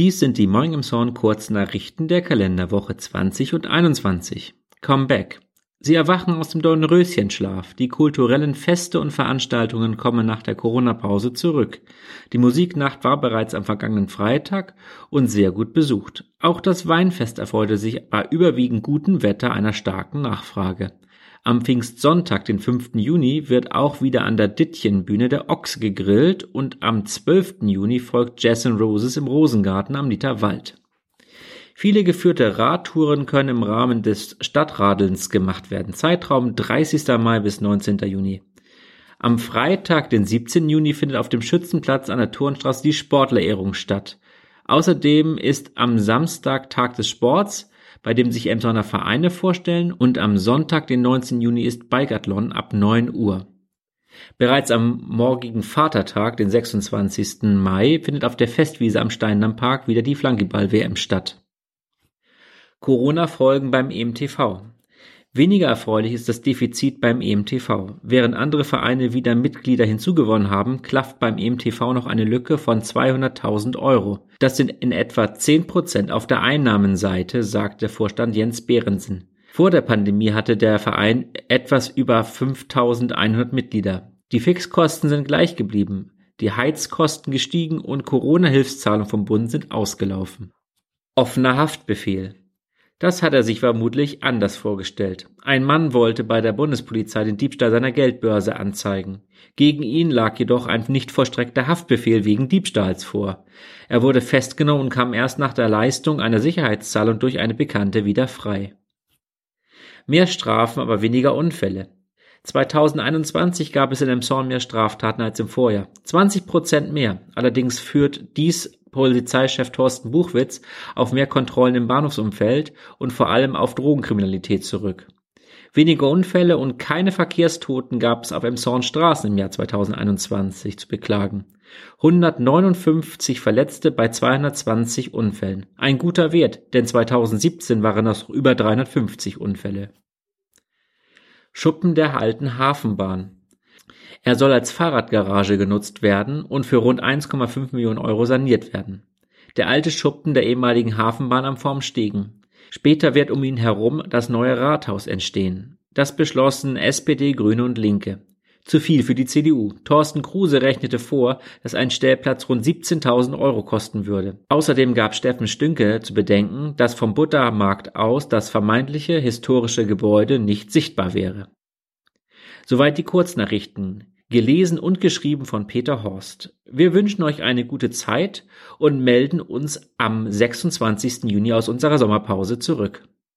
Dies sind die Morning im Zorn Kurznachrichten der Kalenderwoche 20 und 21. Comeback. Sie erwachen aus dem Dornröschenschlaf. Die kulturellen Feste und Veranstaltungen kommen nach der Corona-Pause zurück. Die Musiknacht war bereits am vergangenen Freitag und sehr gut besucht. Auch das Weinfest erfreute sich bei überwiegend gutem Wetter einer starken Nachfrage. Am Pfingstsonntag, den 5. Juni, wird auch wieder an der Dittchenbühne der Ochs gegrillt und am 12. Juni folgt Jazz Roses im Rosengarten am Literwald. Viele geführte Radtouren können im Rahmen des Stadtradelns gemacht werden. Zeitraum 30. Mai bis 19. Juni. Am Freitag, den 17. Juni, findet auf dem Schützenplatz an der Turnstraße die Sportlerehrung statt. Außerdem ist am Samstag Tag des Sports, bei dem sich Emsonner Vereine vorstellen und am Sonntag, den 19. Juni, ist Biathlon ab 9 Uhr. Bereits am morgigen Vatertag, den 26. Mai, findet auf der Festwiese am Steindammpark wieder die Flankyball-WM statt. Corona-Folgen beim EMTV. Weniger erfreulich ist das Defizit beim EMTV. Während andere Vereine wieder Mitglieder hinzugewonnen haben, klafft beim EMTV noch eine Lücke von 200.000 Euro. Das sind in etwa 10 Prozent auf der Einnahmenseite, sagt der Vorstand Jens Behrensen. Vor der Pandemie hatte der Verein etwas über 5.100 Mitglieder. Die Fixkosten sind gleich geblieben, die Heizkosten gestiegen und Corona-Hilfszahlungen vom Bund sind ausgelaufen. Offener Haftbefehl. Das hat er sich vermutlich anders vorgestellt. Ein Mann wollte bei der Bundespolizei den Diebstahl seiner Geldbörse anzeigen. Gegen ihn lag jedoch ein nicht vollstreckter Haftbefehl wegen Diebstahls vor. Er wurde festgenommen und kam erst nach der Leistung einer Sicherheitszahlung durch eine Bekannte wieder frei. Mehr Strafen, aber weniger Unfälle. 2021 gab es in Emshorn mehr Straftaten als im Vorjahr. 20 Prozent mehr. Allerdings führt dies Polizeichef Thorsten Buchwitz auf mehr Kontrollen im Bahnhofsumfeld und vor allem auf Drogenkriminalität zurück. Weniger Unfälle und keine Verkehrstoten gab es auf Emshorn-Straßen im Jahr 2021 zu beklagen. 159 Verletzte bei 220 Unfällen. Ein guter Wert, denn 2017 waren das über 350 Unfälle. Schuppen der alten Hafenbahn. Er soll als Fahrradgarage genutzt werden und für rund 1,5 Millionen Euro saniert werden. Der alte Schuppen der ehemaligen Hafenbahn am Formstegen. Später wird um ihn herum das neue Rathaus entstehen. Das beschlossen SPD, Grüne und Linke. Zu viel für die CDU. Thorsten Kruse rechnete vor, dass ein Stellplatz rund 17.000 Euro kosten würde. Außerdem gab Steffen Stünke zu bedenken, dass vom Buttermarkt aus das vermeintliche historische Gebäude nicht sichtbar wäre. Soweit die Kurznachrichten. Gelesen und geschrieben von Peter Horst. Wir wünschen euch eine gute Zeit und melden uns am 26. Juni aus unserer Sommerpause zurück.